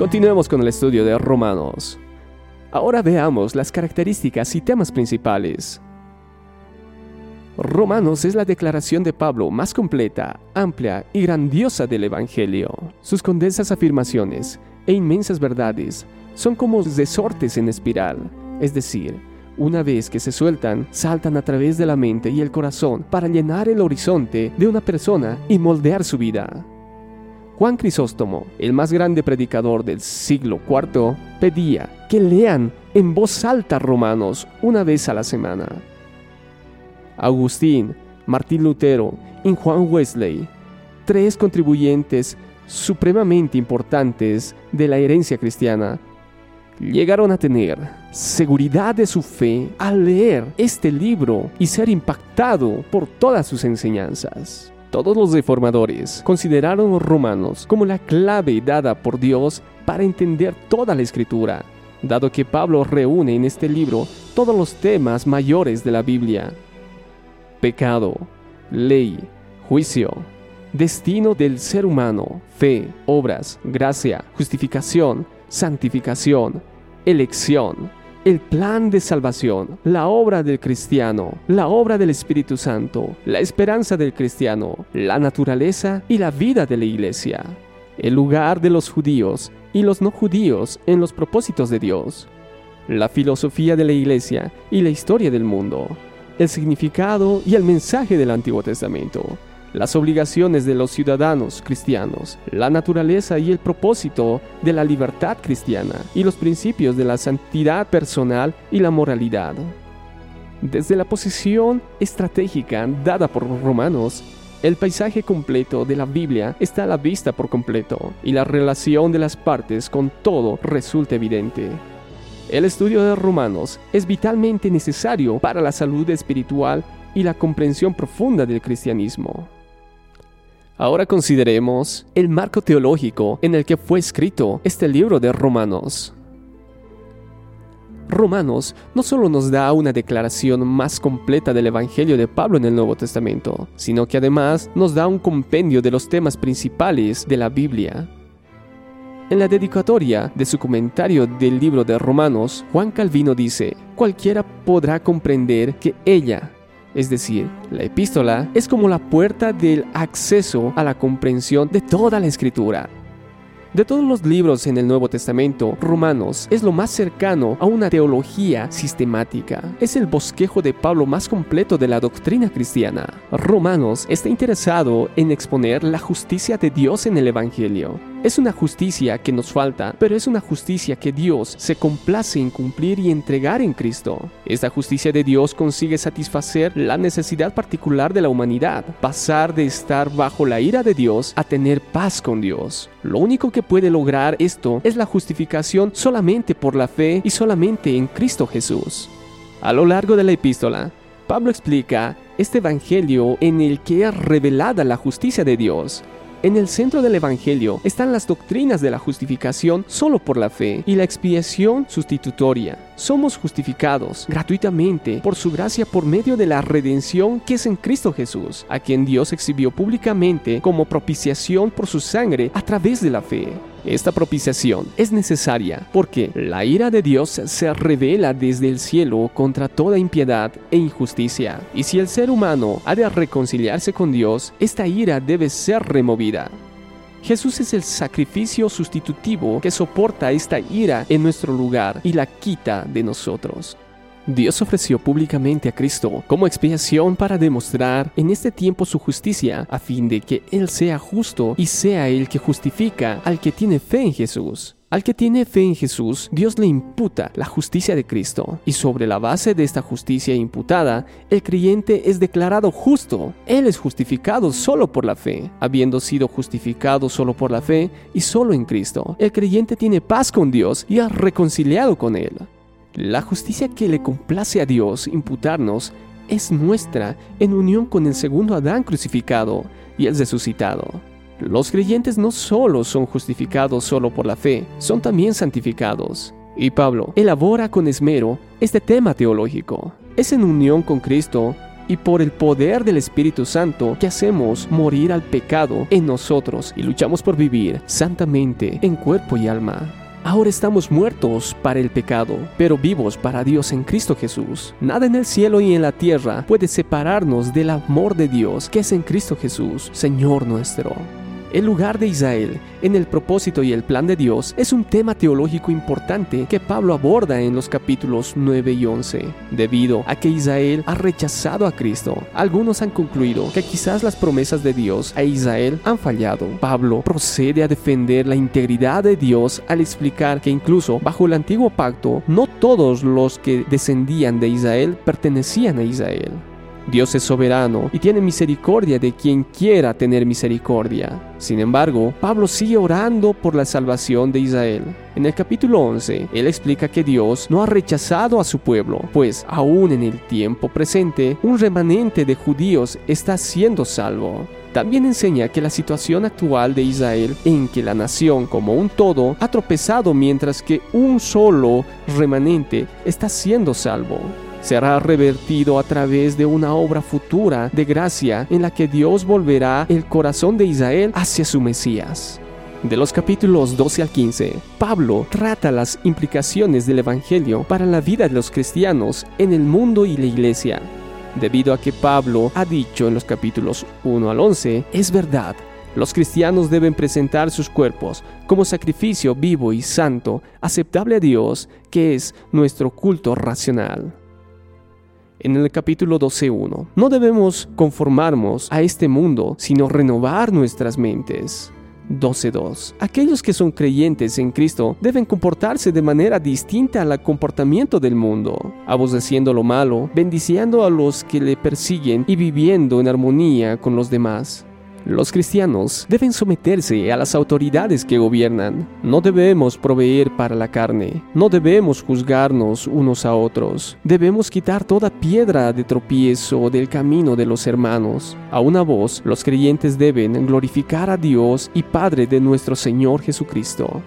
Continuemos con el estudio de Romanos. Ahora veamos las características y temas principales. Romanos es la declaración de Pablo más completa, amplia y grandiosa del Evangelio. Sus condensas afirmaciones e inmensas verdades son como resortes en espiral, es decir, una vez que se sueltan, saltan a través de la mente y el corazón para llenar el horizonte de una persona y moldear su vida. Juan Crisóstomo, el más grande predicador del siglo IV, pedía que lean en voz alta Romanos una vez a la semana. Agustín, Martín Lutero y Juan Wesley, tres contribuyentes supremamente importantes de la herencia cristiana, llegaron a tener seguridad de su fe al leer este libro y ser impactado por todas sus enseñanzas. Todos los reformadores consideraron los romanos como la clave dada por Dios para entender toda la escritura, dado que Pablo reúne en este libro todos los temas mayores de la Biblia. Pecado, ley, juicio, destino del ser humano, fe, obras, gracia, justificación, santificación, elección, el plan de salvación, la obra del cristiano, la obra del Espíritu Santo, la esperanza del cristiano, la naturaleza y la vida de la iglesia, el lugar de los judíos y los no judíos en los propósitos de Dios, la filosofía de la iglesia y la historia del mundo, el significado y el mensaje del Antiguo Testamento, las obligaciones de los ciudadanos cristianos, la naturaleza y el propósito de la libertad cristiana y los principios de la santidad personal y la moralidad. Desde la posición estratégica dada por los romanos, el paisaje completo de la Biblia está a la vista por completo y la relación de las partes con todo resulta evidente. El estudio de Romanos es vitalmente necesario para la salud espiritual y la comprensión profunda del cristianismo. Ahora consideremos el marco teológico en el que fue escrito este libro de Romanos. Romanos no solo nos da una declaración más completa del Evangelio de Pablo en el Nuevo Testamento, sino que además nos da un compendio de los temas principales de la Biblia. En la dedicatoria de su comentario del libro de Romanos, Juan Calvino dice, cualquiera podrá comprender que ella, es decir, la epístola es como la puerta del acceso a la comprensión de toda la escritura. De todos los libros en el Nuevo Testamento, Romanos es lo más cercano a una teología sistemática. Es el bosquejo de Pablo más completo de la doctrina cristiana. Romanos está interesado en exponer la justicia de Dios en el Evangelio. Es una justicia que nos falta, pero es una justicia que Dios se complace en cumplir y entregar en Cristo. Esta justicia de Dios consigue satisfacer la necesidad particular de la humanidad, pasar de estar bajo la ira de Dios a tener paz con Dios. Lo único que puede lograr esto es la justificación solamente por la fe y solamente en Cristo Jesús. A lo largo de la epístola, Pablo explica este evangelio en el que es revelada la justicia de Dios en el centro del Evangelio están las doctrinas de la justificación solo por la fe y la expiación sustitutoria. Somos justificados gratuitamente por su gracia por medio de la redención que es en Cristo Jesús, a quien Dios exhibió públicamente como propiciación por su sangre a través de la fe. Esta propiciación es necesaria porque la ira de Dios se revela desde el cielo contra toda impiedad e injusticia. Y si el ser humano ha de reconciliarse con Dios, esta ira debe ser removida. Jesús es el sacrificio sustitutivo que soporta esta ira en nuestro lugar y la quita de nosotros. Dios ofreció públicamente a Cristo como expiación para demostrar en este tiempo su justicia, a fin de que Él sea justo y sea el que justifica al que tiene fe en Jesús. Al que tiene fe en Jesús, Dios le imputa la justicia de Cristo, y sobre la base de esta justicia imputada, el creyente es declarado justo. Él es justificado solo por la fe. Habiendo sido justificado solo por la fe y solo en Cristo, el creyente tiene paz con Dios y ha reconciliado con Él. La justicia que le complace a Dios imputarnos es nuestra en unión con el segundo Adán crucificado y el resucitado. Los creyentes no solo son justificados solo por la fe, son también santificados. Y Pablo elabora con esmero este tema teológico. Es en unión con Cristo y por el poder del Espíritu Santo que hacemos morir al pecado en nosotros y luchamos por vivir santamente en cuerpo y alma. Ahora estamos muertos para el pecado, pero vivos para Dios en Cristo Jesús. Nada en el cielo y en la tierra puede separarnos del amor de Dios que es en Cristo Jesús, Señor nuestro. El lugar de Israel en el propósito y el plan de Dios es un tema teológico importante que Pablo aborda en los capítulos 9 y 11. Debido a que Israel ha rechazado a Cristo, algunos han concluido que quizás las promesas de Dios a Israel han fallado. Pablo procede a defender la integridad de Dios al explicar que incluso bajo el antiguo pacto no todos los que descendían de Israel pertenecían a Israel. Dios es soberano y tiene misericordia de quien quiera tener misericordia. Sin embargo, Pablo sigue orando por la salvación de Israel. En el capítulo 11, él explica que Dios no ha rechazado a su pueblo, pues aún en el tiempo presente, un remanente de judíos está siendo salvo. También enseña que la situación actual de Israel, en que la nación como un todo ha tropezado mientras que un solo remanente está siendo salvo será revertido a través de una obra futura de gracia en la que Dios volverá el corazón de Israel hacia su Mesías. De los capítulos 12 al 15, Pablo trata las implicaciones del Evangelio para la vida de los cristianos en el mundo y la iglesia. Debido a que Pablo ha dicho en los capítulos 1 al 11, es verdad, los cristianos deben presentar sus cuerpos como sacrificio vivo y santo, aceptable a Dios, que es nuestro culto racional en el capítulo 12.1. No debemos conformarnos a este mundo, sino renovar nuestras mentes. 12.2. Aquellos que son creyentes en Cristo deben comportarse de manera distinta al comportamiento del mundo, aborreciendo lo malo, bendiciendo a los que le persiguen y viviendo en armonía con los demás. Los cristianos deben someterse a las autoridades que gobiernan. No debemos proveer para la carne. No debemos juzgarnos unos a otros. Debemos quitar toda piedra de tropiezo del camino de los hermanos. A una voz, los creyentes deben glorificar a Dios y Padre de nuestro Señor Jesucristo.